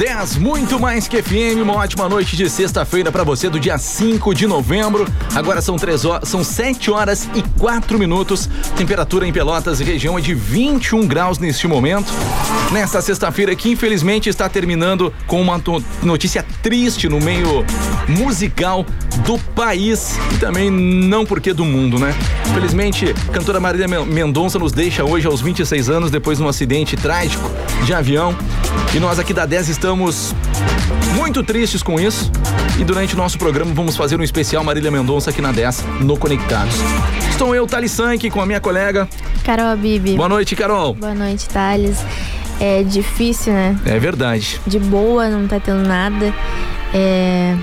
10, muito mais que FM. Uma ótima noite de sexta-feira para você do dia 5 de novembro. Agora são 3 horas, são 7 horas e 4 minutos. Temperatura em Pelotas região é de 21 graus neste momento. Nesta sexta-feira que infelizmente está terminando com uma notícia triste no meio musical do país e também não porque do mundo, né? Infelizmente, cantora Marília Mendonça nos deixa hoje aos 26 anos depois de um acidente trágico de avião. E nós aqui da 10 estamos estamos muito tristes com isso. E durante o nosso programa vamos fazer um especial Marília Mendonça aqui na 10 no Conectados. Estou eu, Thales Sank, com a minha colega Carol Bibi. Boa noite, Carol. Boa noite, Thales. É difícil, né? É verdade. De boa, não tá tendo nada. É.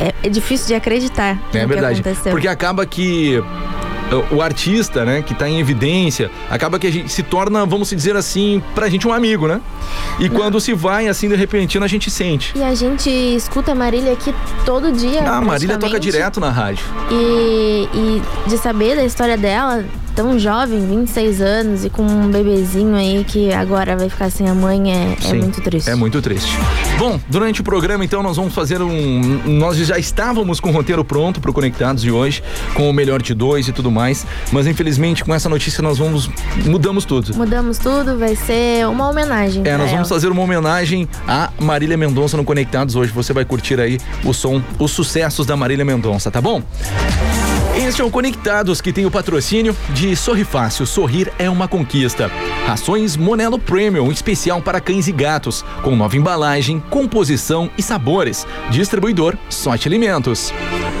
É, é difícil de acreditar. É verdade. Porque acaba que o artista, né, que tá em evidência, acaba que a gente se torna, vamos dizer assim, pra gente um amigo, né? E Não. quando se vai, assim, de repentino, a gente sente. E a gente escuta a Marília aqui todo dia. Ah, a Marília toca direto na rádio. E, e de saber da história dela, tão jovem, 26 anos, e com um bebezinho aí que agora vai ficar sem a mãe, é, é muito triste. É muito triste. Bom, durante o programa, então, nós vamos fazer um. Nós já estávamos com o roteiro pronto pro Conectados de hoje, com o melhor de dois e tudo mais, mas infelizmente com essa notícia nós vamos. Mudamos tudo. Mudamos tudo, vai ser uma homenagem. É, nós ela. vamos fazer uma homenagem a Marília Mendonça no Conectados hoje. Você vai curtir aí o som, os sucessos da Marília Mendonça, tá bom? Este Conectados que tem o patrocínio de Sorri Fácil. Sorrir é uma conquista. Rações Monelo Premium, especial para cães e gatos, com nova embalagem, composição e sabores. Distribuidor Sorte Alimentos.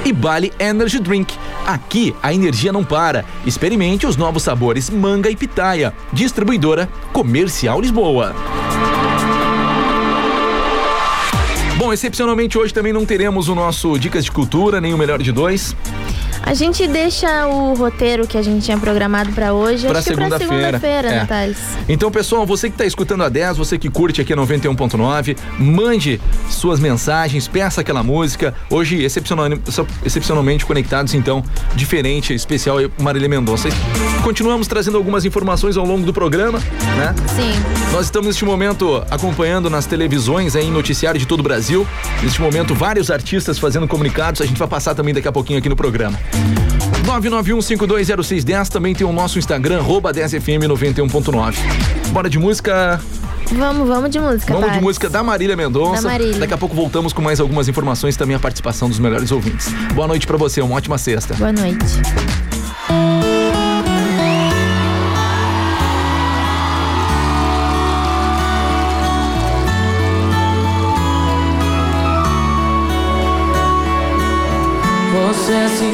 E Bali Energy Drink. Aqui a energia não para. Experimente os novos sabores manga e pitaia. Distribuidora Comercial Lisboa. Bom, excepcionalmente hoje também não teremos o nosso Dicas de Cultura, nem o Melhor de Dois. A gente deixa o roteiro que a gente tinha programado para hoje, pra segunda-feira, segunda é. Então, pessoal, você que está escutando a 10, você que curte aqui a 91.9, mande suas mensagens, peça aquela música. Hoje, excepcionalmente, excepcionalmente conectados, então, diferente, especial Marília Mendonça. Continuamos trazendo algumas informações ao longo do programa, né? Sim. Nós estamos neste momento acompanhando nas televisões, em noticiário de todo o Brasil. Neste momento, vários artistas fazendo comunicados. A gente vai passar também daqui a pouquinho aqui no programa. 991520610 também tem o nosso Instagram, arroba 10fm91.9. Bora de música. Vamos, vamos de música. Vamos de música da Marília Mendonça. Da Marília. Daqui a pouco voltamos com mais algumas informações também a participação dos melhores ouvintes. Boa noite para você, uma ótima sexta. Boa noite.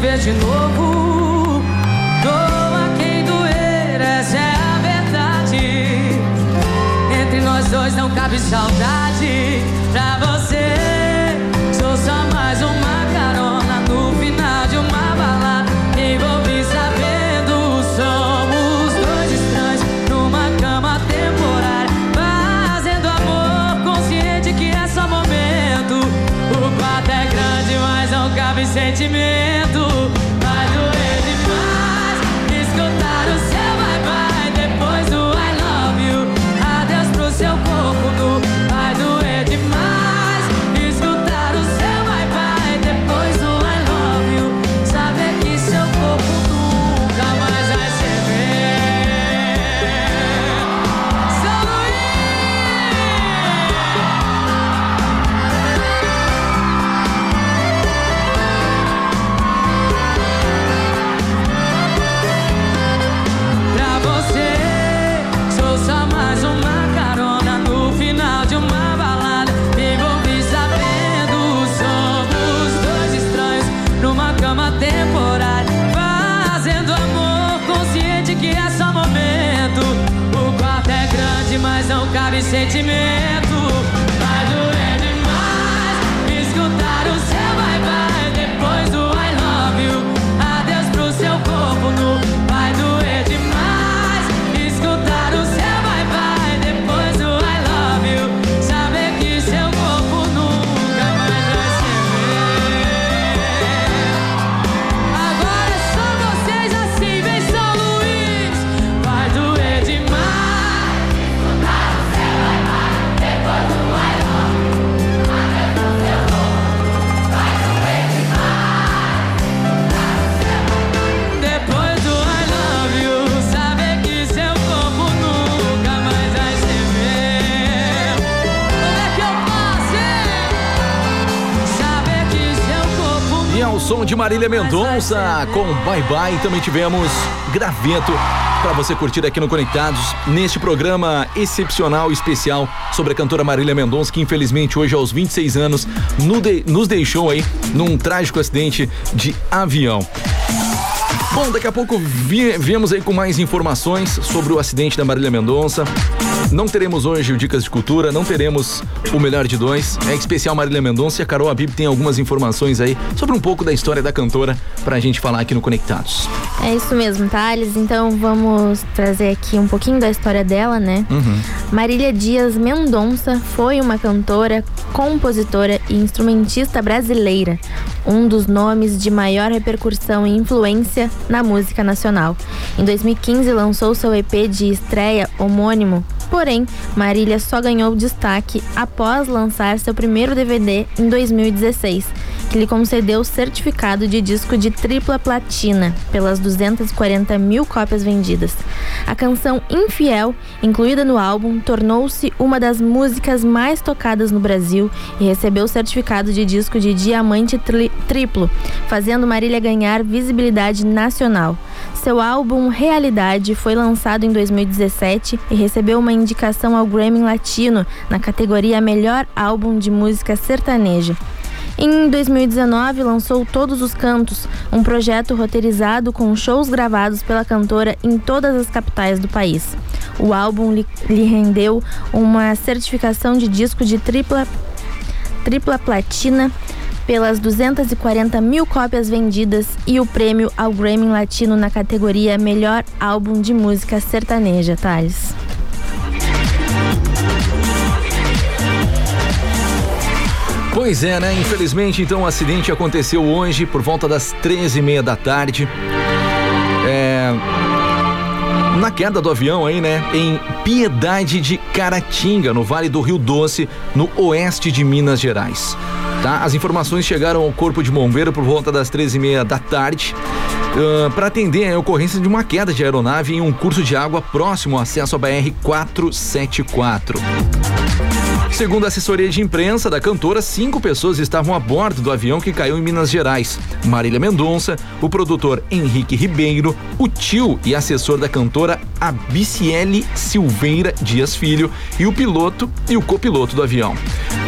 Gente sentimento. De Marília Mendonça com Bye Bye também tivemos Graveto para você curtir aqui no Conectados neste programa excepcional e especial sobre a cantora Marília Mendonça que infelizmente hoje aos 26 anos nos deixou aí num trágico acidente de avião. Bom, daqui a pouco vi- viemos aí com mais informações sobre o acidente da Marília Mendonça. Não teremos hoje o Dicas de Cultura, não teremos o Melhor de Dois. É especial Marília Mendonça e a Carol Abib tem algumas informações aí sobre um pouco da história da cantora pra gente falar aqui no Conectados. É isso mesmo, Thales. Então vamos trazer aqui um pouquinho da história dela, né? Marília Dias Mendonça foi uma cantora, compositora e instrumentista brasileira, um dos nomes de maior repercussão e influência na música nacional. Em 2015 lançou seu EP de estreia homônimo, porém Marília só ganhou destaque após lançar seu primeiro DVD em 2016, que lhe concedeu o certificado de disco de tripla platina pelas 240 mil cópias vendidas. A canção Infiel, incluída no álbum, tornou-se uma das músicas mais tocadas no Brasil e recebeu o certificado de disco de diamante tri- triplo, fazendo Marília ganhar visibilidade nacional. Seu álbum Realidade foi lançado em 2017 e recebeu uma indicação ao Grammy Latino na categoria Melhor Álbum de Música Sertaneja. Em 2019, lançou Todos os Cantos, um projeto roteirizado com shows gravados pela cantora em todas as capitais do país. O álbum lhe, lhe rendeu uma certificação de disco de tripla, tripla platina pelas 240 mil cópias vendidas e o prêmio ao Grammy Latino na categoria Melhor Álbum de Música Sertaneja, Thales. Pois é, né? Infelizmente, então, o acidente aconteceu hoje por volta das 13h30 da tarde. É. Na queda do avião aí, né? Em Piedade de Caratinga, no Vale do Rio Doce, no oeste de Minas Gerais. Tá? As informações chegaram ao Corpo de Bombeiro por volta das 13h30 da tarde. para atender a ocorrência de uma queda de aeronave em um curso de água próximo ao acesso à BR 474. Segundo a assessoria de imprensa da cantora, cinco pessoas estavam a bordo do avião que caiu em Minas Gerais. Marília Mendonça, o produtor Henrique Ribeiro, o tio e assessor da cantora Abiciele Silveira Dias Filho e o piloto e o copiloto do avião.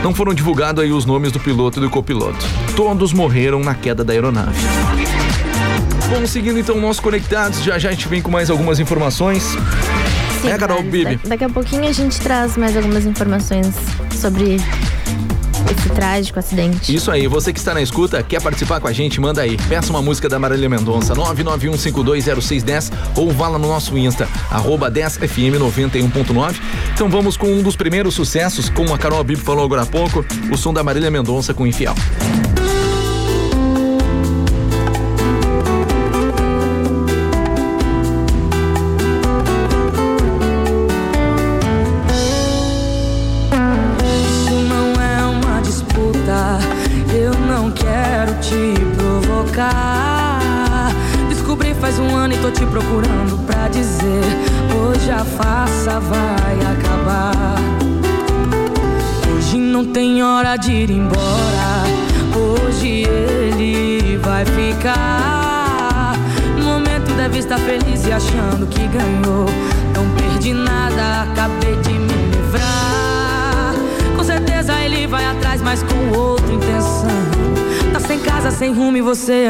Não foram divulgados aí os nomes do piloto e do copiloto. Todos morreram na queda da aeronave. Bom, seguindo então nossos conectados, já já a gente vem com mais algumas informações. Sim, É, Carol Bibi. da- Daqui a pouquinho a gente traz mais algumas informações sobre esse trágico acidente. Isso aí, você que está na escuta, quer participar com a gente, manda aí. Peça uma música da Marília Mendonça, 991520610 ou vá lá no nosso Insta, arroba 10fm91.9. Então vamos com um dos primeiros sucessos, como a Carol Bibi falou agora há pouco, o som da Marília Mendonça com Infiel.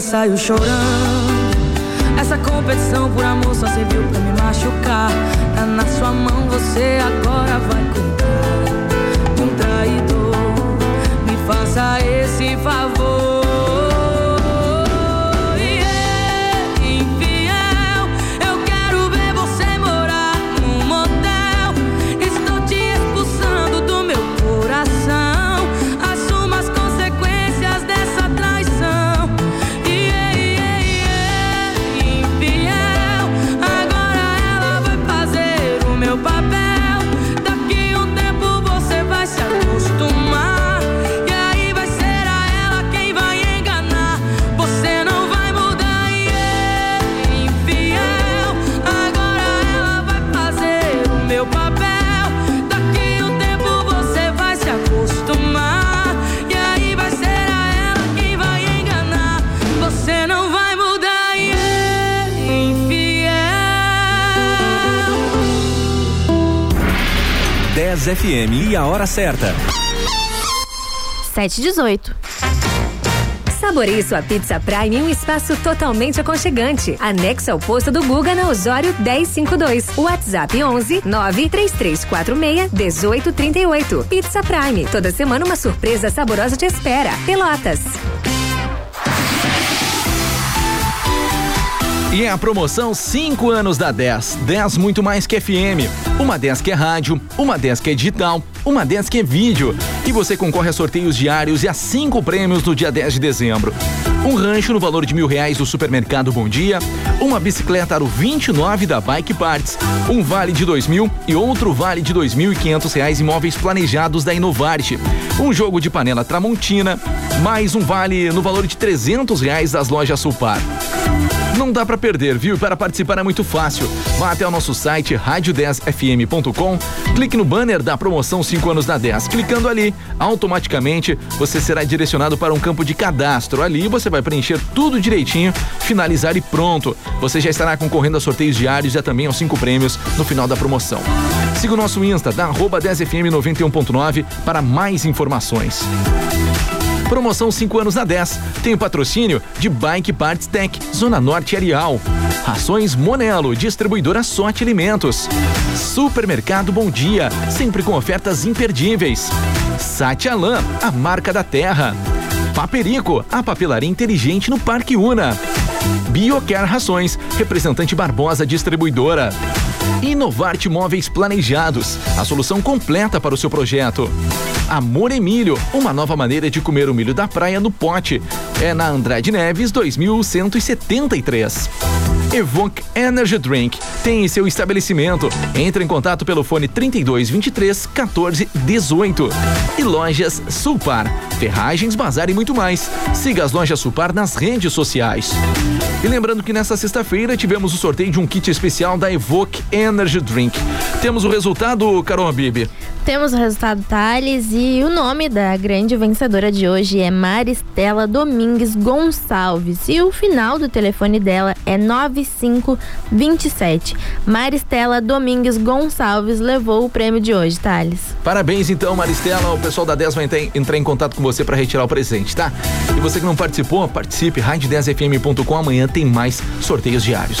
Saiu chorando. Essa competição por amor só serviu pra me machucar. Tá na sua mão, você agora FM e a hora certa. 718. Saboreie sua pizza Prime em um espaço totalmente aconchegante. Anexo ao posto do Guga na Osório 1052. WhatsApp 11 93346 1838. Pizza Prime. Toda semana uma surpresa saborosa te espera. Pelotas. E é a promoção 5 anos da 10. 10 muito mais que FM. Uma 10 que é rádio, uma 10 que é digital, uma 10 que é vídeo. E você concorre a sorteios diários e a cinco prêmios no dia 10 de dezembro. Um rancho no valor de mil reais do supermercado Bom Dia, uma bicicleta Aro 29 da Bike Parts, um vale de dois mil e outro vale de dois mil e quinhentos reais imóveis planejados da Inovarte, um jogo de panela Tramontina, mais um vale no valor de trezentos reais das lojas Sulpar. Não dá para perder, viu? Para participar é muito fácil. Vá até o nosso site rádio10fm.com, clique no banner da promoção 5 anos da 10. Clicando ali, automaticamente você será direcionado para um campo de cadastro. Ali você vai preencher tudo direitinho, finalizar e pronto. Você já estará concorrendo a sorteios diários e também aos cinco prêmios no final da promoção. Siga o nosso Insta, da arroba 10fm91.9 para mais informações. Promoção 5 anos na 10. Tem o patrocínio de Bike Parts Tech, Zona Norte Arial. Rações Monelo, distribuidora Sorte Alimentos. Supermercado Bom Dia, sempre com ofertas imperdíveis. Satialan, a marca da terra. Paperico, a papelaria inteligente no Parque Una. Biocare Rações, representante Barbosa Distribuidora. Inovarte Móveis Planejados, a solução completa para o seu projeto. Amor Emílio, uma nova maneira de comer o milho da praia no pote. É na Andrade Neves 2173. Evoque Energy Drink tem em seu estabelecimento. Entre em contato pelo fone 32 23 14 18. E lojas Sulpar, ferragens, bazar e muito mais. Siga as lojas Sulpar nas redes sociais. E lembrando que nesta sexta-feira tivemos o sorteio de um kit especial da Evoque Energy Drink. Temos o resultado, Carol Bibi. Temos o resultado Thales e o nome da grande vencedora de hoje é Maristela Domingues Gonçalves e o final do telefone dela é 9527. Maristela Domingues Gonçalves levou o prêmio de hoje, Thales. Parabéns então, Maristela. O pessoal da 10 vai entrar em contato com você para retirar o presente, tá? E você que não participou, participe, rádio10fm.com. Amanhã tem mais sorteios diários.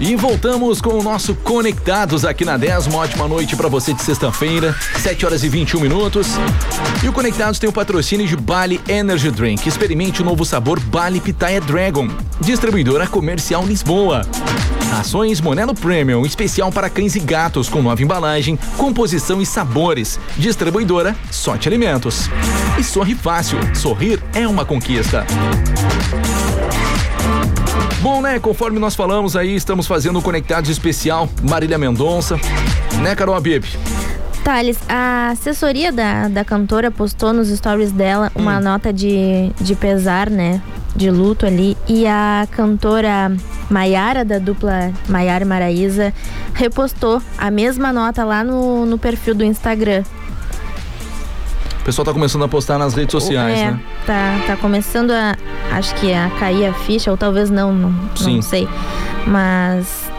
E voltamos com o nosso Conectados aqui na 10. Uma ótima noite para você de sexta-feira, 7 horas e 21 minutos. E o Conectados tem o patrocínio de Bali Energy Drink. Experimente o novo sabor Bali Pitaya Dragon. Distribuidora Comercial Lisboa. Ações Monelo Premium, especial para cães e gatos, com nova embalagem, composição e sabores. Distribuidora Sorte Alimentos. E sorri fácil. Sorrir é uma conquista. Bom, né? Conforme nós falamos aí, estamos fazendo um Conectados especial Marília Mendonça. Né, Carol Abib? Thales, a assessoria da, da cantora postou nos stories dela uma hum. nota de, de pesar, né? De luto ali. E a cantora Maiara, da dupla Maiara e Maraísa, repostou a mesma nota lá no, no perfil do Instagram pessoal tá começando a postar nas redes sociais, é, né? Tá, tá começando a, acho que a cair a ficha, ou talvez não, não, não sei. Mas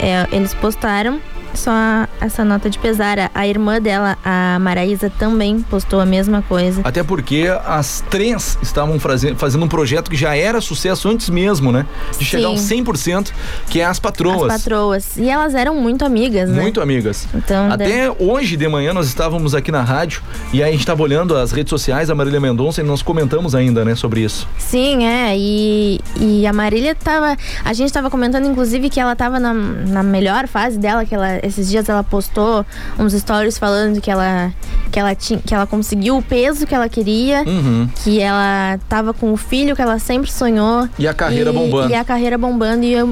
é, eles postaram só essa nota de pesar. A irmã dela, a Maraísa, também postou a mesma coisa. Até porque as três estavam fazendo um projeto que já era sucesso antes mesmo, né? De chegar aos 100%, que é as patroas. As patroas. E elas eram muito amigas, né? Muito amigas. Então, Até deve... hoje de manhã nós estávamos aqui na rádio e aí a gente estava olhando as redes sociais da Marília Mendonça e nós comentamos ainda, né, sobre isso. Sim, é. E, e a Marília tava. A gente estava comentando, inclusive, que ela estava na, na melhor fase dela, que ela esses dias ela postou uns stories falando que ela que ela tinha que ela conseguiu o peso que ela queria, uhum. que ela tava com o filho que ela sempre sonhou e a carreira e, bombando. E a carreira bombando e a,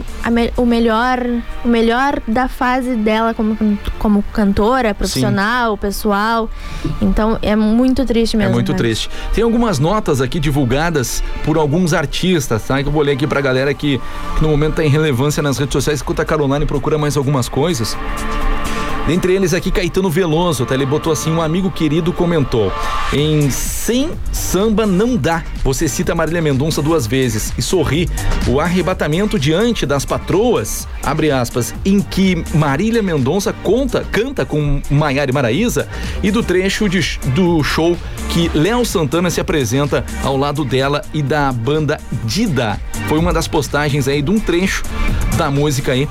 o melhor o melhor da fase dela como como cantora, profissional, Sim. pessoal. Então é muito triste mesmo. É muito né? triste. Tem algumas notas aqui divulgadas por alguns artistas, tá? Que eu vou ler aqui pra galera que, que no momento tá em relevância nas redes sociais. Escuta a Caroline procura mais algumas coisas. Thank you. Dentre eles aqui Caetano Veloso, tá? Ele botou assim, um amigo querido comentou: "Em sem samba não dá. Você cita Marília Mendonça duas vezes e sorri. O arrebatamento diante das patroas, abre aspas, em que Marília Mendonça conta, canta com Maiara Maraísa e do trecho de, do show que Léo Santana se apresenta ao lado dela e da banda Dida. Foi uma das postagens aí de um trecho da música aí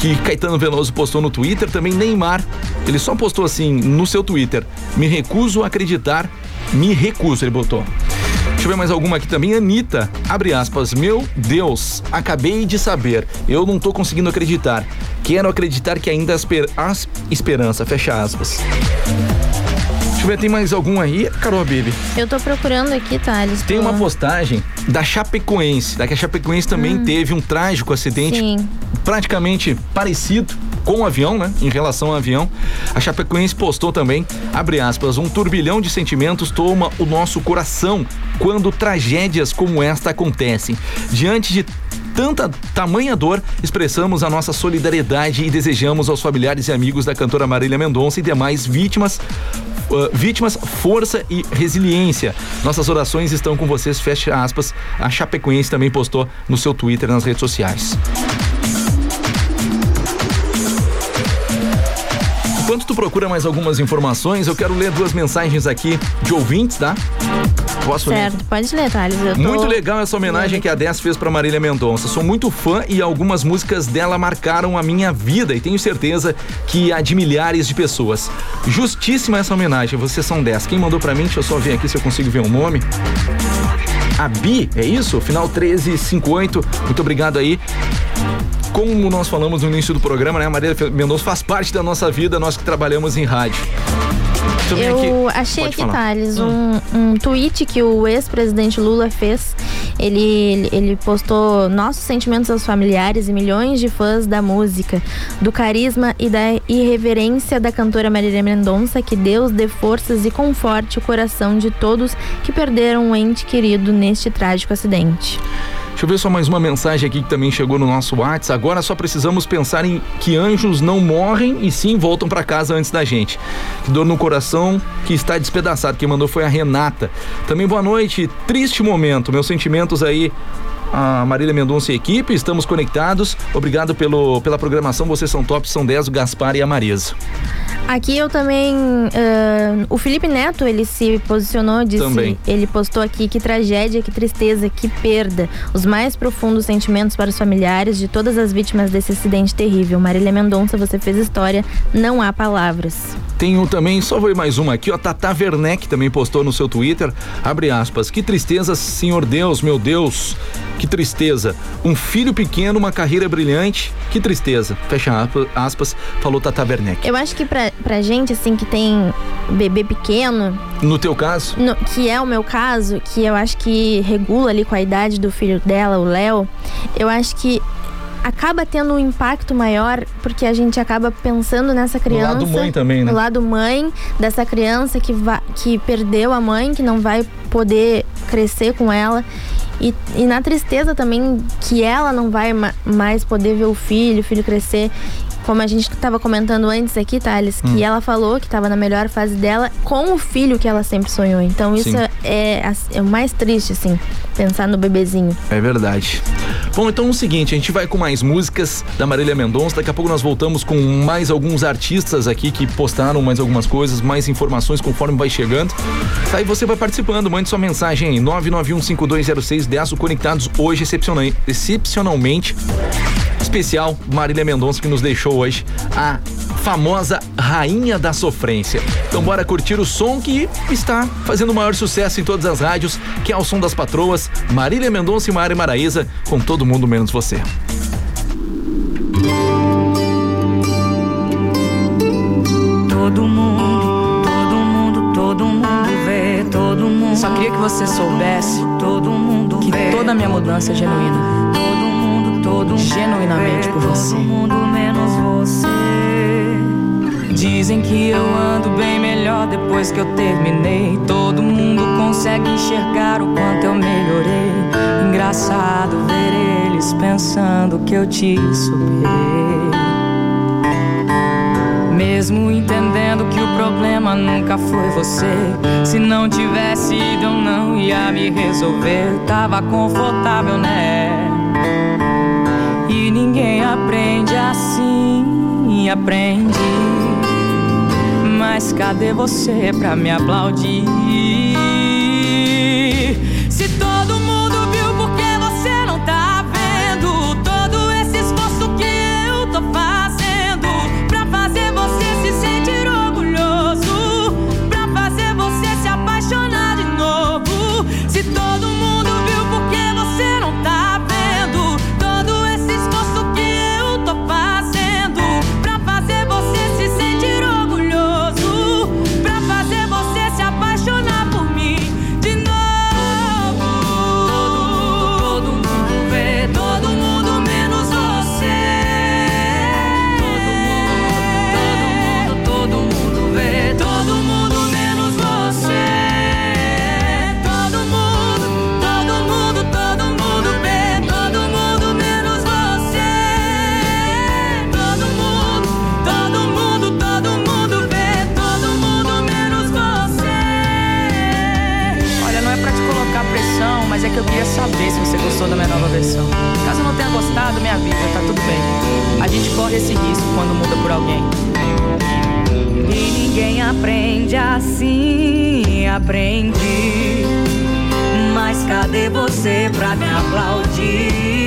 que Caetano Veloso postou no Twitter, também Neymar, ele só postou assim no seu Twitter: "Me recuso a acreditar, me recuso", ele botou. Deixa eu ver mais alguma aqui também. Anitta, abre aspas. Meu Deus, acabei de saber. Eu não tô conseguindo acreditar. Quero acreditar que ainda há esperança. Fecha aspas. Deixa eu ver, tem mais algum aí? Carol Bibi. Eu tô procurando aqui, Thales. Tem tô- uma postagem da Chapecoense, da que a Chapecoense também teve um trágico acidente Hum. Sim. praticamente parecido com o avião, né? Em relação ao avião. A Chapecoense postou também, abre aspas, um turbilhão de sentimentos toma o nosso coração quando tragédias como esta acontecem. Diante de tanta tamanha dor, expressamos a nossa solidariedade e desejamos aos familiares e amigos da cantora Marília Mendonça e demais vítimas uh, vítimas, força e resiliência. Nossas orações estão com vocês, fecha aspas. A Chapecoense também postou no seu Twitter nas redes sociais. Enquanto tu procura mais algumas informações, eu quero ler duas mensagens aqui de ouvintes, tá? Posso ler? Certo, pode ler, Thales. Tô- Muito legal essa homenagem que a 10 fez pra Marília Mendonça. Sou muito fã e algumas músicas dela marcaram a minha vida e tenho certeza que a de milhares de pessoas. Justíssima essa homenagem, vocês são 10. Quem mandou pra mim, deixa eu só ver aqui se eu consigo ver o nome. A Bi, é isso? Final 1358. Muito obrigado aí. Como nós falamos no início do programa, né? A Marília Mendonça faz parte da nossa vida, nós que trabalhamos em rádio. Eu aqui. achei Pode aqui. Thales, um, um tweet que o ex-presidente Lula fez. Ele, ele- ele postou nossos sentimentos aos familiares e milhões de fãs da música, do carisma e da irreverência da cantora Marília Mendonça. Que Deus dê forças e conforte o coração de todos que perderam um ente querido neste trágico acidente. Deixa eu ver só mais uma mensagem aqui que também chegou no nosso WhatsApp. Agora só precisamos pensar em que anjos não morrem e sim voltam pra casa antes da gente. Que dor no coração que está despedaçado. Quem mandou foi a Renata. Também boa noite. Triste momento. Meus sentimentos aí. A Marília Mendonça e equipe, estamos conectados. Obrigado pelo, pela programação. Vocês são top, são 10, o Gaspar e a Marisa. Aqui eu também. ah, o Felipe Neto, ele se posicionou, disse. Também. Ele postou aqui que tragédia, que tristeza, que perda. Os mais profundos sentimentos para os familiares de todas as vítimas desse acidente terrível. Marília Mendonça, você fez história, não há palavras. Tenho também, só vou mais uma aqui, ó. Tata Werneck também postou no seu Twitter. Abre aspas. Que tristeza, Senhor Deus, meu Deus. Que tristeza. Um filho pequeno, uma carreira brilhante. Que tristeza. Fecha aspa- aspas, falou Tata Werneck. Eu acho que pra, pra gente, assim, que tem bebê pequeno, No teu caso, no- que é o meu caso, que eu acho que regula ali com a idade do filho dela, o Léo, eu acho que acaba tendo um impacto maior porque a gente acaba pensando nessa criança. lado mãe também, né? No lado mãe dessa criança que, que perdeu a mãe, que não vai poder crescer com ela. E, e na tristeza também que ela não vai ma- mais poder ver o filho, o filho crescer. Como a gente estava comentando antes aqui, Thales, Hum. que ela falou que estava na melhor fase dela com o filho que ela sempre sonhou. Então isso é, é, é o mais triste, assim, pensar no bebezinho. é verdade. Bom, então é o seguinte, a gente vai com mais músicas da Marília Mendonça. Daqui a pouco nós voltamos com mais alguns artistas aqui que postaram mais algumas coisas, mais informações conforme vai chegando. E você vai participando, mande sua mensagem aí, 991520610, o Conectados hoje, excepcional- excepcionalmente especial Marília Mendonça que nos deixou hoje a famosa rainha da sofrência. Então bora curtir o som que está fazendo o maior sucesso em todas as rádios, que é o som das patroas, Marília Mendonça e Mari Maraíza, com todo mundo menos você. Todo mundo, todo mundo, todo mundo vê, todo mundo. Só queria que você soubesse todo mundo que vê. toda a minha mudança é genuína. Todo mundo, Genuinamente por você. Todo mundo menos você. Dizem que eu ando bem melhor depois que eu terminei. Todo mundo consegue enxergar o quanto eu melhorei. Engraçado ver eles pensando que eu te superei. Mesmo entendendo que o problema nunca foi você. Se não tivesse ido, eu não ia me resolver. Tava confortável, né? Ninguém aprende assim, aprende. Mas cadê você pra me aplaudir? Mas é que eu queria saber se você gostou da minha nova versão. Caso não tenha gostado, minha vida, tá tudo bem. A gente corre esse risco quando muda por alguém. E ninguém aprende assim, aprendi. Mas cadê você pra me aplaudir?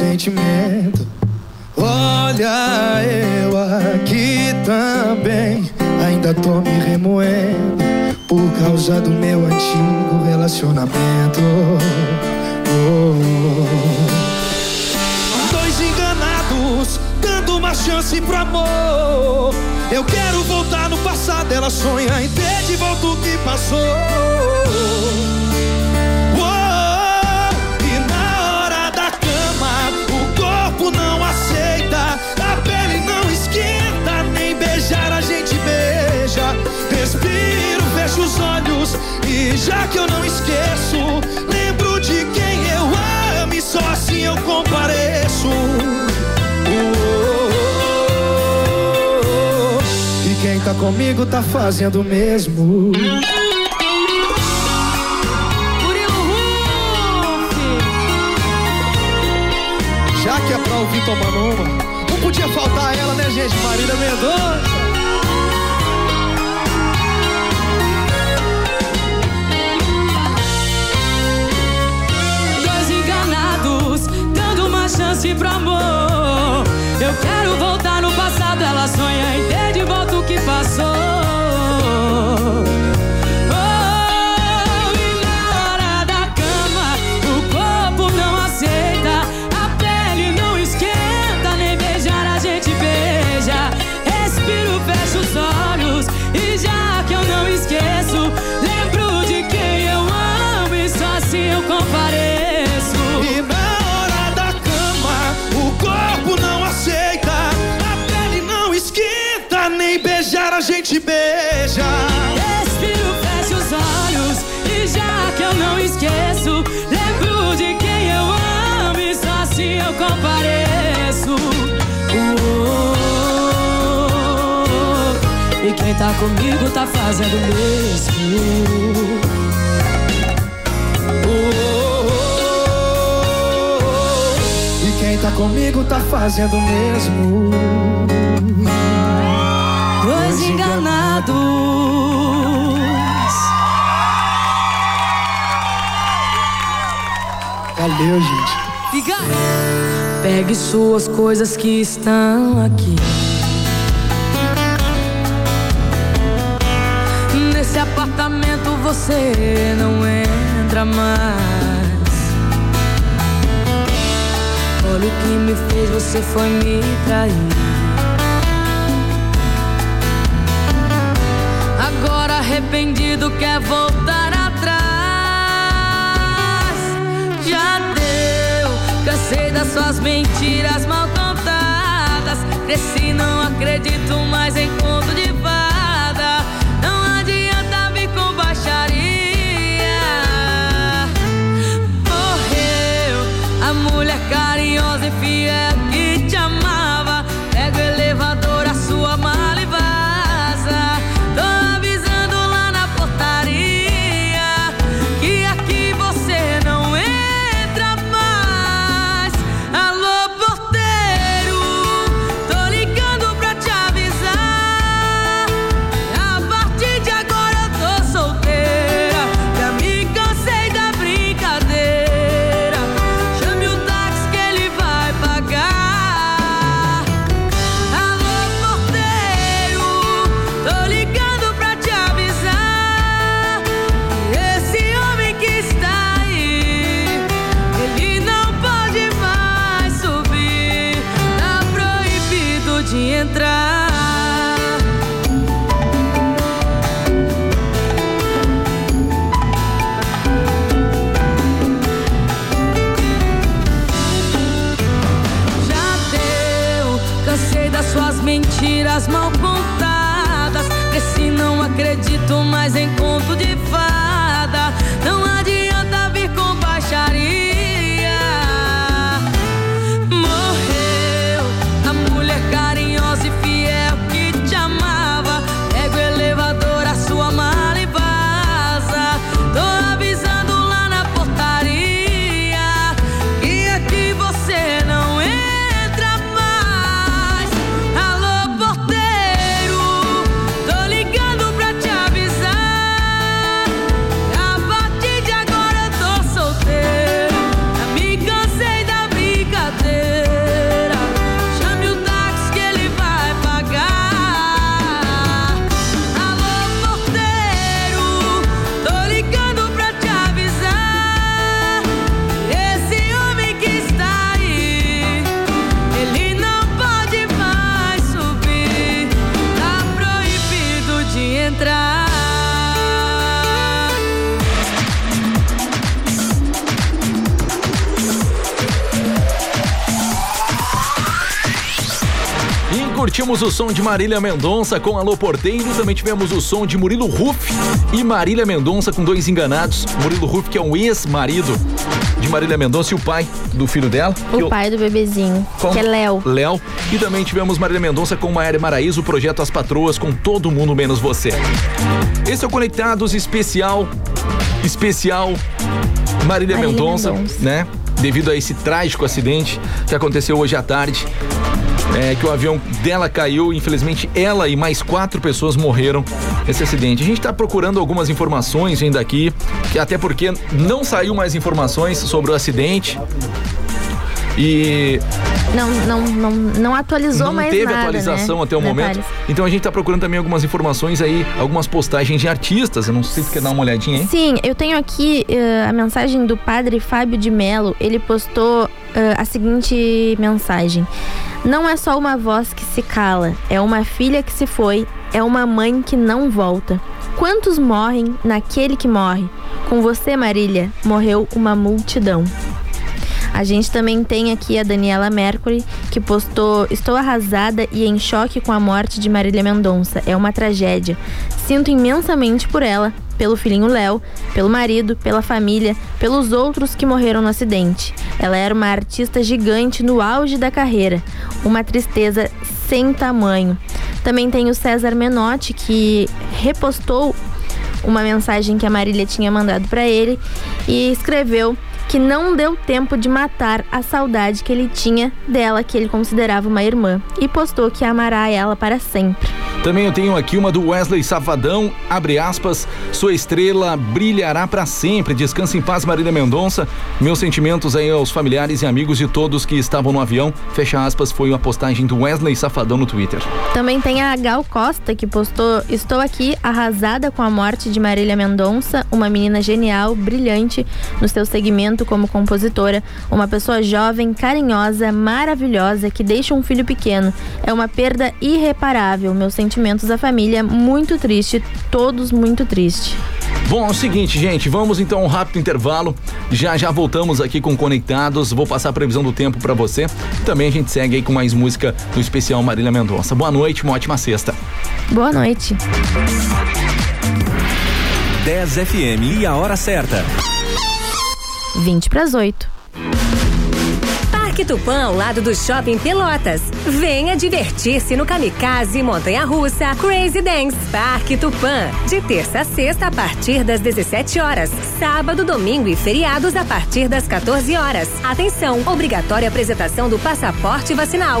Sentimento. Olha, eu aqui também ainda tô me remoendo por causa do meu antigo relacionamento. Oh. Dois enganados, dando uma chance pro amor. Eu quero voltar no passado, ela sonha em ter de volta o que passou. Olhos e já que eu não esqueço, lembro de quem eu amo e só assim eu compareço. Oh, e quem tá comigo tá fazendo o mesmo. Já que é pra ouvir tomando uma, não podia faltar ela, né, gente? Marília Mendonça. Chance pro amor. E quem tá comigo tá fazendo o mesmo. Oh, e quem tá comigo tá fazendo o mesmo. Dois enganados. Valeu, gente. Fica. Pegue suas coisas que estão aqui. Nesse apartamento você não entra mais. Olha o que me fez, você foi me trair. Agora arrependido quer voltar atrás. Já deu, cansei das suas mentiras mal contadas. Cresci, não acredito mais em conto de fada. A mulher carinhosa e fiel Curtimos o som de Marília Mendonça com Alô Porteiro. Também tivemos o som de Murilo Ruff e Marília Mendonça com dois enganados. Murilo Ruff, que é um ex-marido de Marília Mendonça e o pai do filho dela. O pai do bebezinho, Com- que é Léo. Léo. E também tivemos Marília Mendonça com Maíra Maraíza, o projeto As Patroas, com todo mundo menos você. Esse é o Conectados especial, especial Marília, Marília Mendonça, Mendonça. né? Devido a esse trágico acidente que aconteceu hoje à tarde. É, que o avião dela caiu, infelizmente ela e mais quatro pessoas morreram nesse acidente. A gente está procurando algumas informações ainda aqui, que até porque não saiu mais informações sobre o acidente. E Não, não, não, não atualizou não mais teve nada, atualização né? até o momento. Detalhes. Então a gente tá procurando também algumas informações aí, algumas postagens de artistas. Eu não sei se quer dar uma olhadinha, hein? Sim, eu tenho aqui eh, a mensagem do padre Fábio de Melo. Ele postou eh, a seguinte mensagem: Não é só uma voz que se cala, é uma filha que se foi, é uma mãe que não volta. Quantos morrem naquele que morre? Com você, Marília, morreu uma multidão. A gente também tem aqui a Daniela Mercury, que postou: Estou arrasada e em choque com a morte de Marília Mendonça. É uma tragédia. Sinto imensamente por ela, pelo filhinho Léo, pelo marido, pela família, pelos outros que morreram no acidente. Ela era uma artista gigante no auge da carreira. Uma tristeza sem tamanho. Também tem o César Menotti, que repostou uma mensagem que a Marília tinha mandado para ele e escreveu que não deu tempo de matar a saudade que ele tinha dela, que ele considerava uma irmã, e postou que amará ela para sempre. Também eu tenho aqui uma do Wesley Safadão, abre aspas, sua estrela brilhará pra sempre. Descanse em paz, Marília Mendonça. Meus sentimentos aí aos familiares e amigos de todos que estavam no avião. Fecha aspas, foi uma postagem do Wesley Safadão no Twitter. Também tem a Gal Costa que postou: Estou aqui arrasada com a morte de Marília Mendonça, uma menina genial, brilhante no seu segmento como compositora, uma pessoa jovem, carinhosa, maravilhosa que deixa um filho pequeno. É uma perda irreparável. Meus sentimentos à família, muito triste, todos muito tristes. Bom, é o seguinte, gente, vamos então a um rápido intervalo. Já já voltamos aqui com Conectados. Vou passar a previsão do tempo pra você. Também a gente segue aí com mais música do especial Marília Mendonça. Boa noite, uma ótima sexta. Boa noite. 10 FM e a hora certa. 20 para as 8. Parque Tupã ao lado do Shopping Pelotas. Venha divertir-se no Kamikaze Montanha Russa Crazy Dance. Parque Tupã, de terça a sexta a partir das 17 horas. Sábado, domingo e feriados a partir das 14 horas. Atenção, obrigatória apresentação do passaporte vacinal.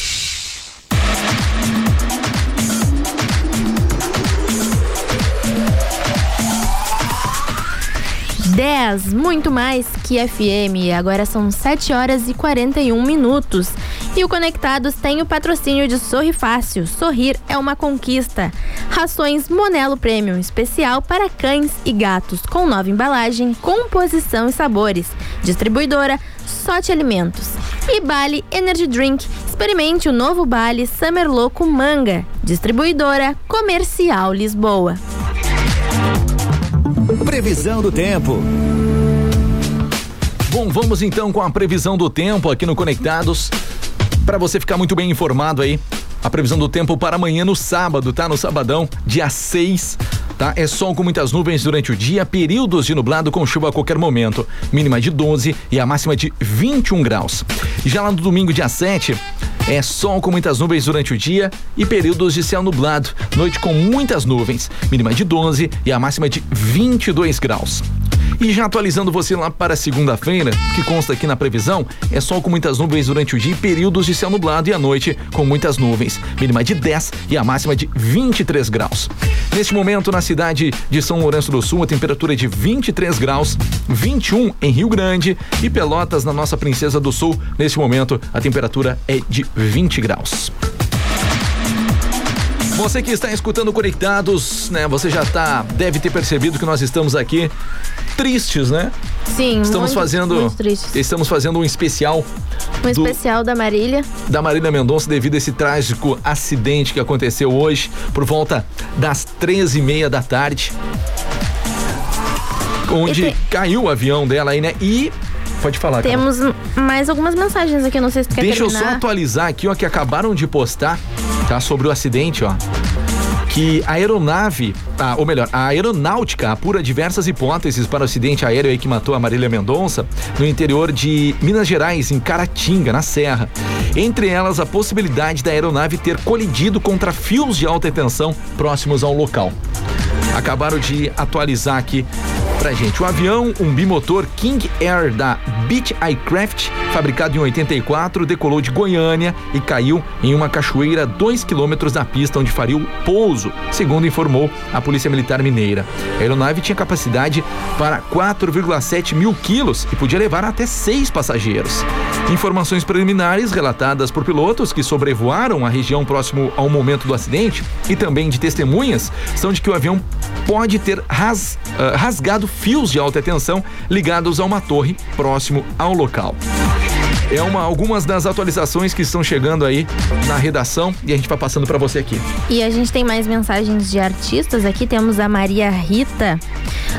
Dez, muito mais que FM. Agora são 7 horas e 41 minutos. E o Conectados tem o patrocínio de Sorri Fácil. Sorrir é uma conquista. Rações Monelo Premium especial para cães e gatos, com nova embalagem, composição e sabores. Distribuidora Sorte Alimentos. E Bali Energy Drink. Experimente o novo Bali Summer Louco Manga. Distribuidora Comercial Lisboa. Previsão do tempo. Bom, vamos então com a previsão do tempo aqui no Conectados. Para você ficar muito bem informado aí, a previsão do tempo para amanhã no sábado, tá? No sabadão, dia 6. Tá? É sol com muitas nuvens durante o dia, períodos de nublado com chuva a qualquer momento. Mínima de 12 e a máxima de 21 graus. Já lá no domingo, dia 7, é sol com muitas nuvens durante o dia e períodos de céu nublado. Noite com muitas nuvens, mínima de 12 e a máxima de 22 graus. E já atualizando você lá para segunda-feira, que consta aqui na previsão, é sol com muitas nuvens durante o dia e períodos de céu nublado e à noite com muitas nuvens, mínima de 10 e a máxima de 23 graus. Neste momento, na cidade de São Lourenço do Sul, a temperatura é de 23 graus, 21 em Rio Grande e Pelotas, na nossa Princesa do Sul. Neste momento, a temperatura é de 20 graus. Você que está escutando Conectados, né? Você já tá, deve ter percebido que nós estamos aqui tristes, né? Sim, Estamos muito, fazendo, muito tristes. estamos fazendo um especial Um do- especial da Marília. da Marília Mendonça devido a esse trágico acidente que aconteceu hoje por volta das 13 e meia da tarde. Onde Esse- caiu o avião dela aí, né? E. Pode falar. Temos mais algumas mensagens aqui, não sei se tu quer Deixa eu só terminar. atualizar aqui, ó, que acabaram de postar, tá? Sobre o acidente, ó. Que a aeronave, ou melhor, a aeronáutica apura diversas hipóteses para o acidente aéreo que matou a Marília Mendonça no interior de Minas Gerais, em Caratinga, na Serra. Entre elas, a possibilidade da aeronave ter colidido contra fios de alta tensão próximos ao local. Acabaram de atualizar aqui pra gente. O avião, um bimotor King Air da Beach Aircraft, fabricado em 84, decolou de Goiânia e caiu em uma cachoeira a 2 quilômetros da pista onde faria o pouso, segundo informou a Polícia Militar Mineira. A aeronave tinha capacidade para 4,7 mil quilos e podia levar até seis passageiros. Informações preliminares relatadas por pilotos que sobrevoaram a região próximo ao momento do acidente e também de testemunhas são de que o avião pode ter ras- ah, rasgado fios de alta tensão ligados a uma torre próximo ao local. É uma, algumas das atualizações que estão chegando aí na redação e a gente vai passando para você aqui. E a gente tem mais mensagens de artistas aqui. Temos a Maria Rita.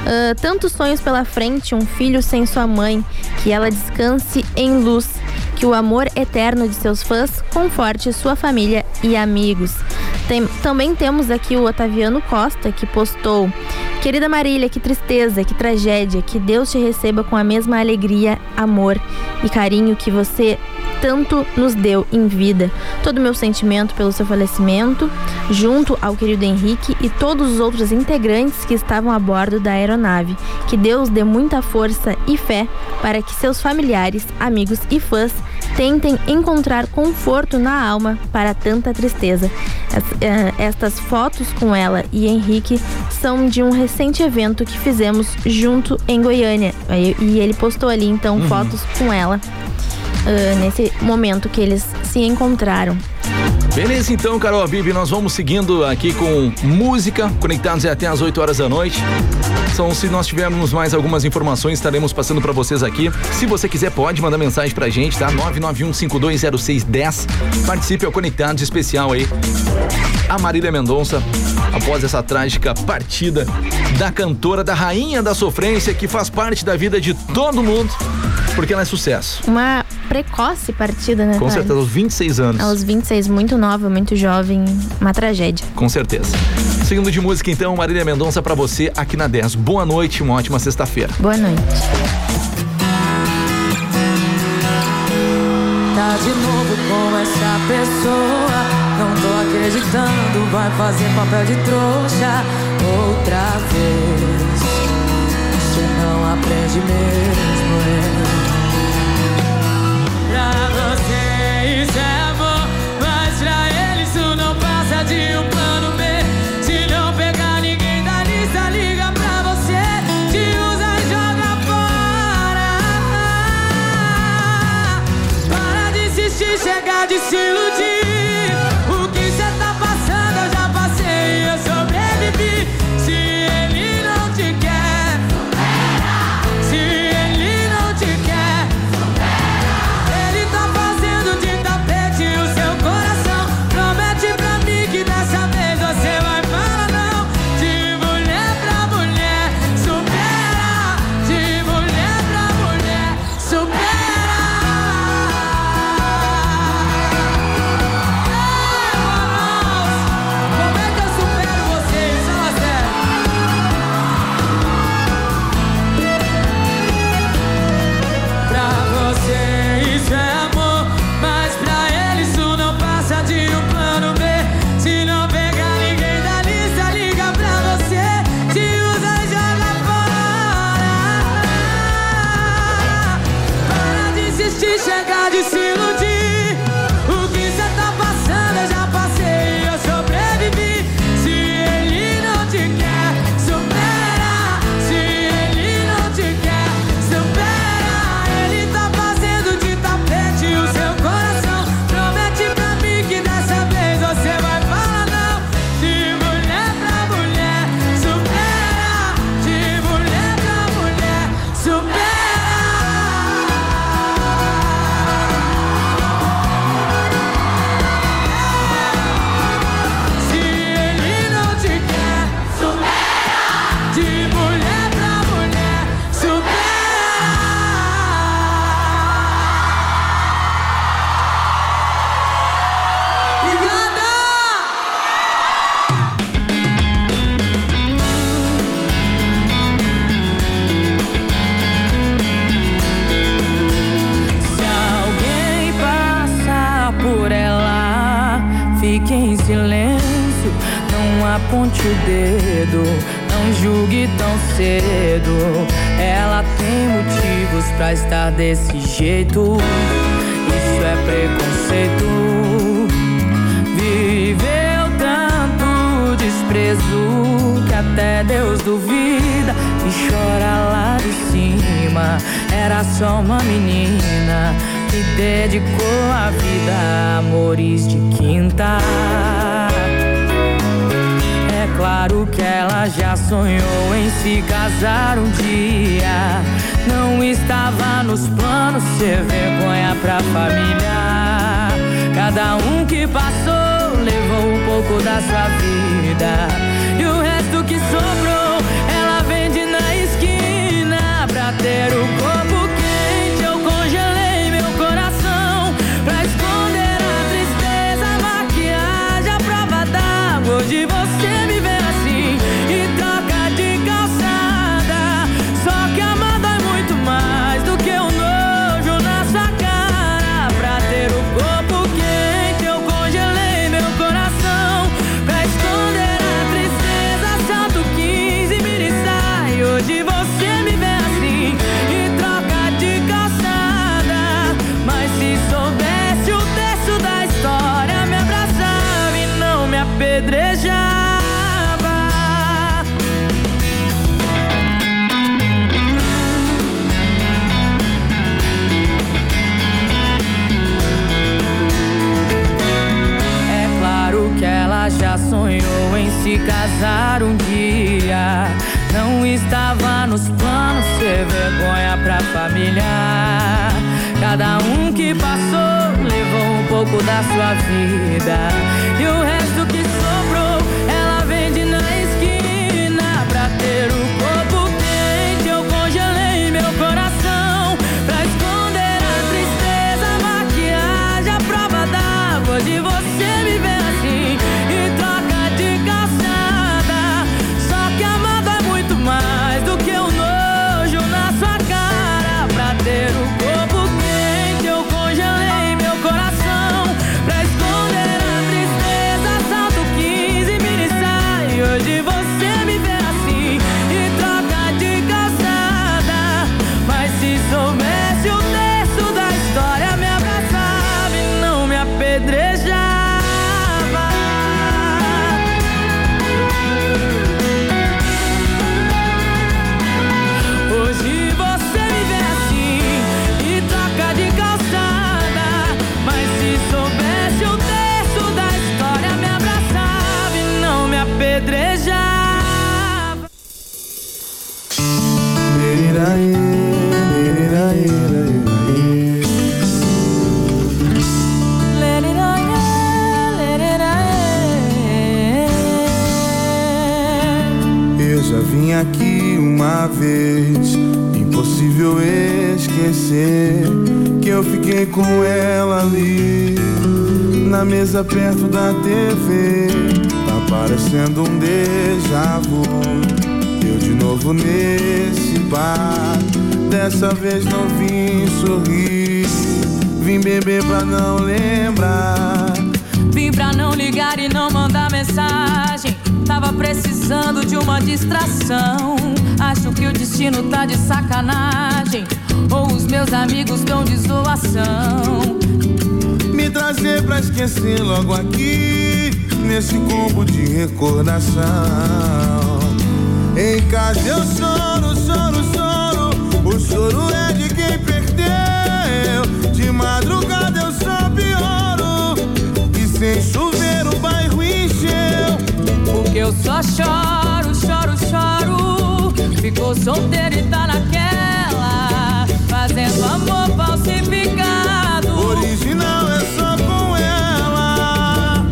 Ah, tantos sonhos pela frente, um filho sem sua mãe. Que ela descanse em luz. Que o amor eterno de seus fãs conforte sua família e amigos. Tem- também temos aqui o Otaviano Costa, que postou. Querida Marília, que tristeza, que tragédia. Que Deus te receba com a mesma alegria, amor e carinho que você tanto nos deu em vida. Todo o meu sentimento pelo seu falecimento, junto ao querido Henrique e todos os outros integrantes que estavam a bordo da aeronave. Que Deus dê muita força e fé para que seus familiares, amigos e fãs tentem encontrar conforto na alma para tanta tristeza. Eh, Estas fotos com ela e Henrique são de um recente evento que fizemos junto em Goiânia. E e ele postou ali então Uhum. fotos com ela ah, nesse momento que eles se encontraram. Beleza, então, Carol Bibi, nós vamos seguindo aqui com música, conectados até às 8 horas da noite. Então, se nós tivermos mais algumas informações, estaremos passando para vocês aqui. Se você quiser, pode mandar mensagem pra gente, tá? 991520610. Participe ao Conectados especial aí. A Marília Mendonça, após essa trágica partida da cantora, da rainha da sofrência, que faz parte da vida de todo mundo, porque ela é sucesso. Uma precoce partida, né? Com certeza, aos 26 anos. Aos 26, muito nova, muito jovem, uma tragédia. Com certeza. Seguindo de música, então, Marília Mendonça para você aqui na 10. Boa noite, uma ótima sexta-feira. Boa noite. Tá de novo com essa pessoa, não dói acreditando vai fazer papel de trouxa outra vez. Você não aprende mesmo. É. Pra você isso é amor, mas pra ele isso não passa de um plano B. Se não pegar ninguém da lista, liga pra você. Te usa e joga fora. Para de insistir, chegar de se iludir. É claro que ela já sonhou em se casar um dia. Não estava nos planos ser vergonha pra família. Cada um que passou levou um pouco da sua vida. E o resto que sobrou. casar um dia. Não estava nos planos ser vergonha pra família. Cada um que passou levou um pouco da sua vida. E o resto uma vez. Impossível esquecer que eu fiquei com ela ali na mesa perto da TV. Tá parecendo um déjà vu. Eu de novo nesse bar. Dessa vez não vim sorrir. Vim beber pra não lembrar. Vim pra não ligar e não mandar mensagem. Tava precisando de uma distração. Acho que o destino tá de sacanagem. Ou os meus amigos estão de zoação. Me trazer pra esquecer logo aqui. Nesse combo de recordação. Em casa eu choro, choro, choro. O choro é de quem perdeu. De madrugada eu só pioro. E sem chover eu só choro, choro, choro. Ficou solteiro e tá naquela. Fazendo amor falsificado. Original é só com ela.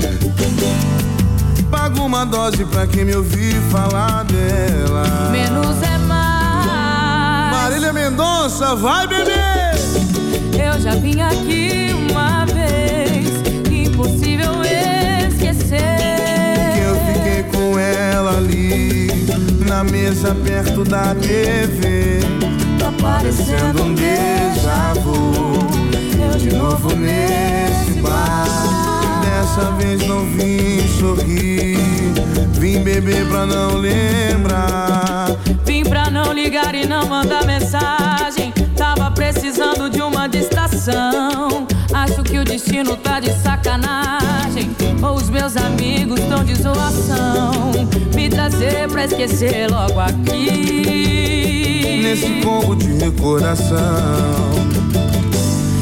Pago uma dose pra quem me ouvir falar dela. Menos é mais. Marília Mendonça, vai beber! Eu já vim aqui Na mesa perto da TV. Tá parecendo um déjà vu. Eu de novo nesse bar. Dessa vez não vim sorrir. Vim beber pra não lembrar. Vim pra não ligar e não mandar mensagem. Tava precisando de uma distração. Acho que o destino tá de sacanagem. Ou os meus amigos estão de zoação. Me trazer pra esquecer logo aqui. Nesse combo de recordação.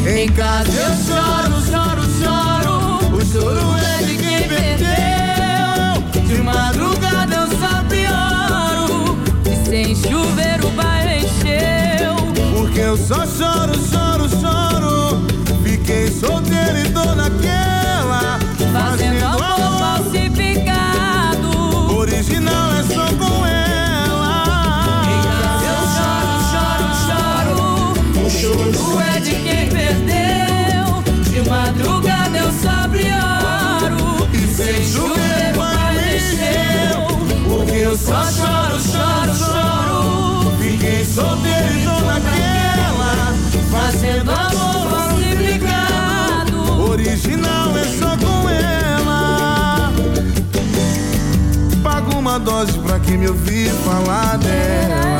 Em casa eu choro, choro, choro. O choro é de quem perdeu. De madrugada eu só pioro. E sem chover o bairro encheu. Porque eu só choro, choro, choro. Fiquei solteiro e tô naquela. Fazendo amor falsificado. Original é só com ela. Em casa eu choro, choro, choro. O choro é de quem perdeu. De madrugada eu só pioro. E chover o bairro encheu. Porque eu só choro, choro, choro. Fiquei solteiro e tô naquela. Dose pra quem me ouvir falar dela.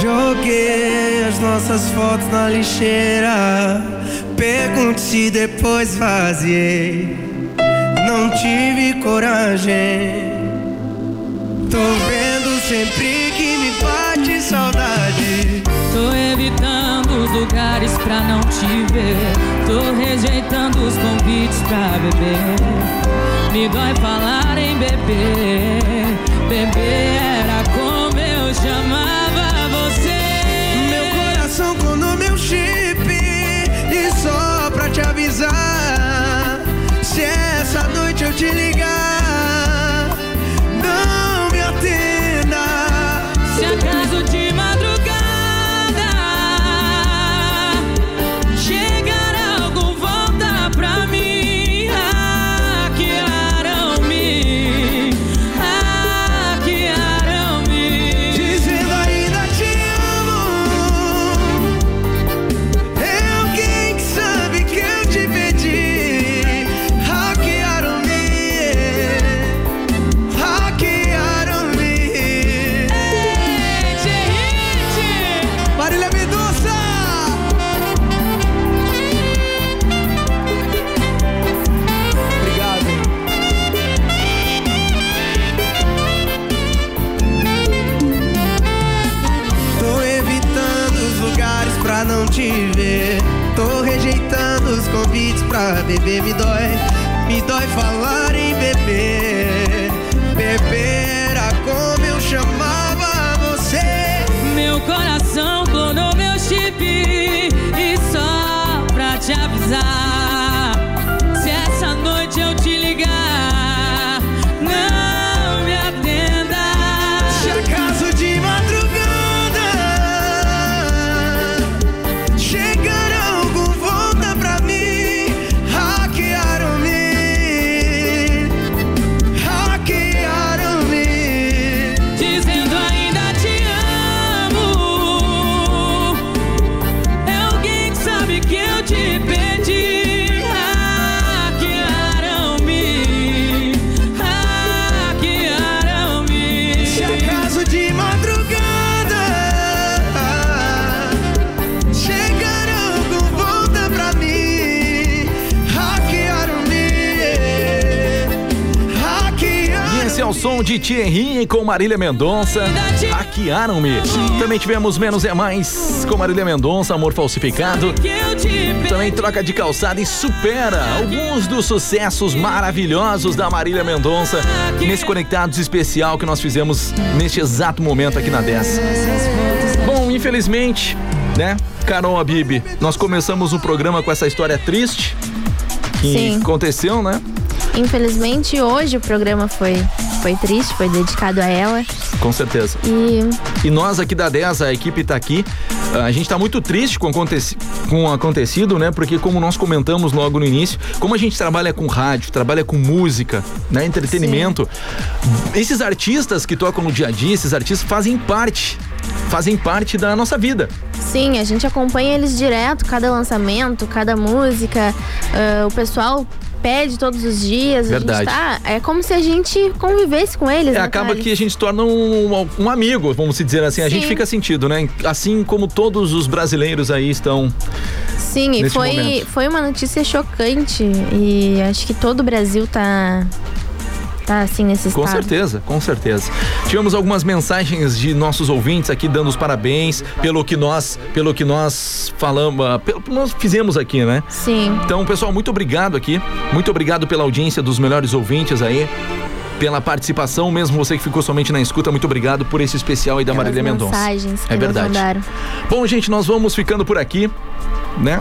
Joguei as nossas fotos na lixeira. Pergunte depois vaziei. Não tive coragem. Tô vendo sempre que me bate saudade. Tô evitando os lugares pra não te ver. Tô rejeitando os convites pra beber. Me dói falar em beber. Beber era como eu chamava você. Meu coração com no meu chip. E só pra te avisar. Se essa noite eu te ligar, servidor de Thierry com Marília Mendonça. Hackearam-me. Também tivemos Menos é Mais com Marília Mendonça, Amor Falsificado. Também troca de calçada e supera alguns dos sucessos maravilhosos da Marília Mendonça nesse Conectados especial que nós fizemos neste exato momento aqui na 10. Bom, infelizmente, né, Carol Abib, nós começamos o programa com essa história triste que Sim. aconteceu, né? Infelizmente, hoje o programa foi, foi triste, foi dedicado a ela. Com certeza. E E nós aqui da 10, a equipe tá aqui. A gente tá muito triste com, o aconteci- com o acontecido, né? Porque como nós comentamos logo no início, como a gente trabalha com rádio, trabalha com música, né? Entretenimento, esses artistas que tocam no dia a dia, esses artistas fazem parte, fazem parte da nossa vida. sim, a gente acompanha eles direto, cada lançamento, cada música. ah, o pessoal pede todos os dias. Verdade. A gente tá, é como se a gente convivesse com eles. É, né, acaba que a gente se torna um, um amigo, vamos dizer assim. A gente Sim. fica sentido, né? Assim como todos os brasileiros aí estão. Sim, e foi, momento. foi uma notícia chocante. E acho que todo o Brasil tá. Tá assim nesse Com estado. certeza, com certeza. Tivemos algumas mensagens de nossos ouvintes aqui dando os parabéns pelo que nós, pelo que nós falamos, ah, pelo que nós fizemos aqui, né? Sim. Então, pessoal, muito obrigado aqui. Muito obrigado pela audiência dos melhores ouvintes aí. Pela participação, mesmo você que ficou somente na escuta, muito obrigado por esse especial aí da Pelas Marília Mendonça. É verdade. mandaram. Bom, gente, nós vamos ficando por aqui, né?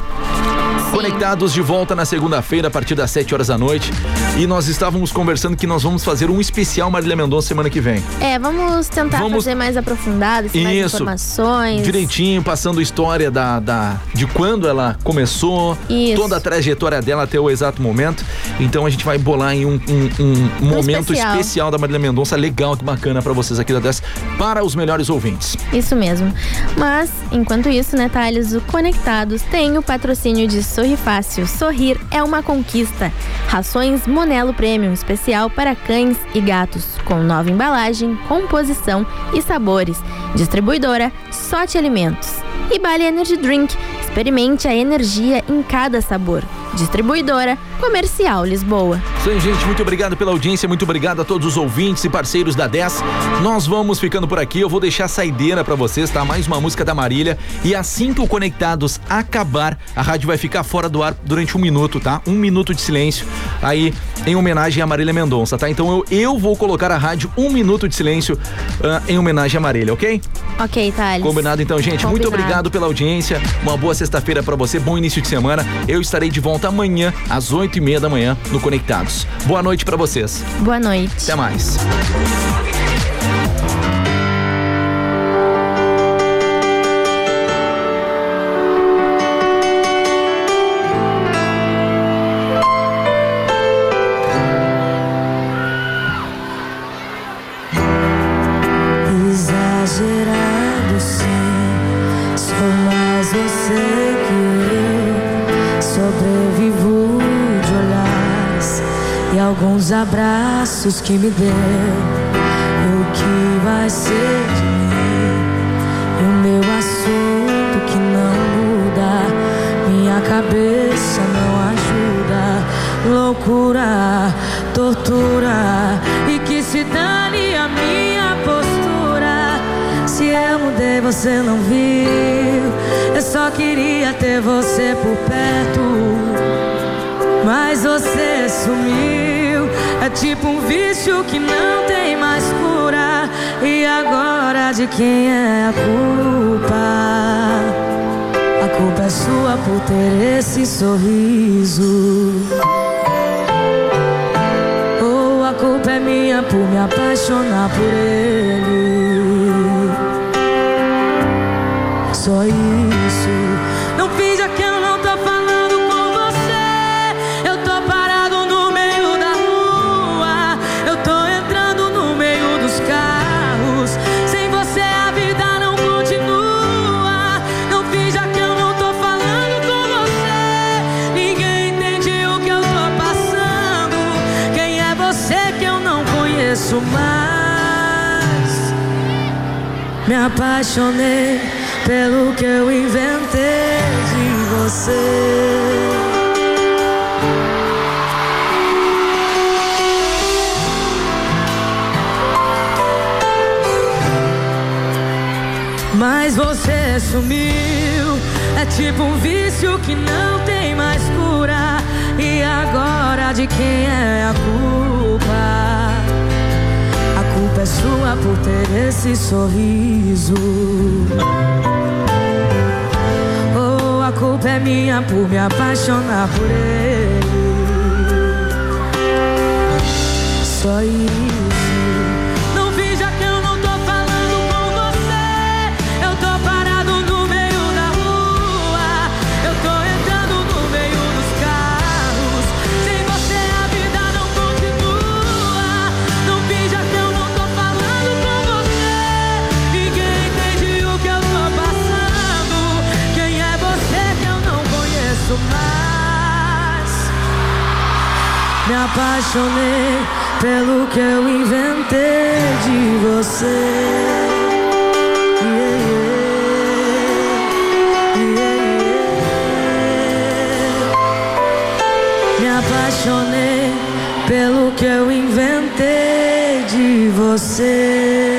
Conectados de volta na segunda-feira, a partir das 7 horas da noite. E nós estávamos conversando que nós vamos fazer um especial Marília Mendonça semana que vem. É, vamos tentar Vamos- fazer mais aprofundado, assim, mais Isso. informações. Direitinho, passando história da, da, de quando ela começou, Isso. toda a trajetória dela até o exato momento. Então a gente vai bolar em um, um- um momento especial. especial. da Marília Mendonça, legal, que bacana pra vocês aqui da 10, para os melhores ouvintes. Isso mesmo. Mas, enquanto isso, né, Thales, o Conectados tem o patrocínio de Sorri Fácil. Sorrir é uma conquista. Rações Monelo Premium, especial para cães e gatos, com nova embalagem, composição e sabores. Distribuidora Sorte Alimentos. E Bali Energy Drink. Experimente a energia em cada sabor. Distribuidora Comercial Lisboa. Aí, gente. Muito obrigado pela audiência, muito obrigado a todos os ouvintes e parceiros da 10. Nós vamos ficando por aqui. Eu vou deixar a saideira pra vocês, tá? Mais uma música da Marília. E assim que o Conectados acabar, a rádio vai ficar fora do ar durante um minuto, tá? Um minuto de silêncio. Aí, em homenagem a Marília Mendonça, tá? Então eu, eu vou colocar a rádio um minuto de silêncio ah, em homenagem a Marília, ok? Ok, Thales. Combinado então, gente. Muito Combinado. obrigado pela audiência. Uma boa sexta-feira pra você, bom início de semana. Eu estarei de volta amanhã, às oito e meia da manhã, no Conectados. Boa noite pra vocês. Boa noite. Até mais. Abraços que me deu. O que vai ser de mim? O meu assunto que não muda, minha cabeça não ajuda. Loucura, tortura e que se dane a minha postura. Se eu mudei, você não viu. Eu só queria ter você por perto. Mas você sumiu. É tipo um vício que não tem mais cura. E agora de quem é a culpa? A culpa é sua por ter esse sorriso. Ou a culpa é minha por me apaixonar por ele. Só isso. Me apaixonei pelo que eu inventei de você. Mas você sumiu. É tipo um vício que não tem mais cura. E agora de quem é a culpa? Sua por ter esse sorriso. Ou a culpa é minha por me apaixonar por ele. Só isso. Apaixonei pelo que eu inventei de você. Apaixonei pelo que eu inventei de você.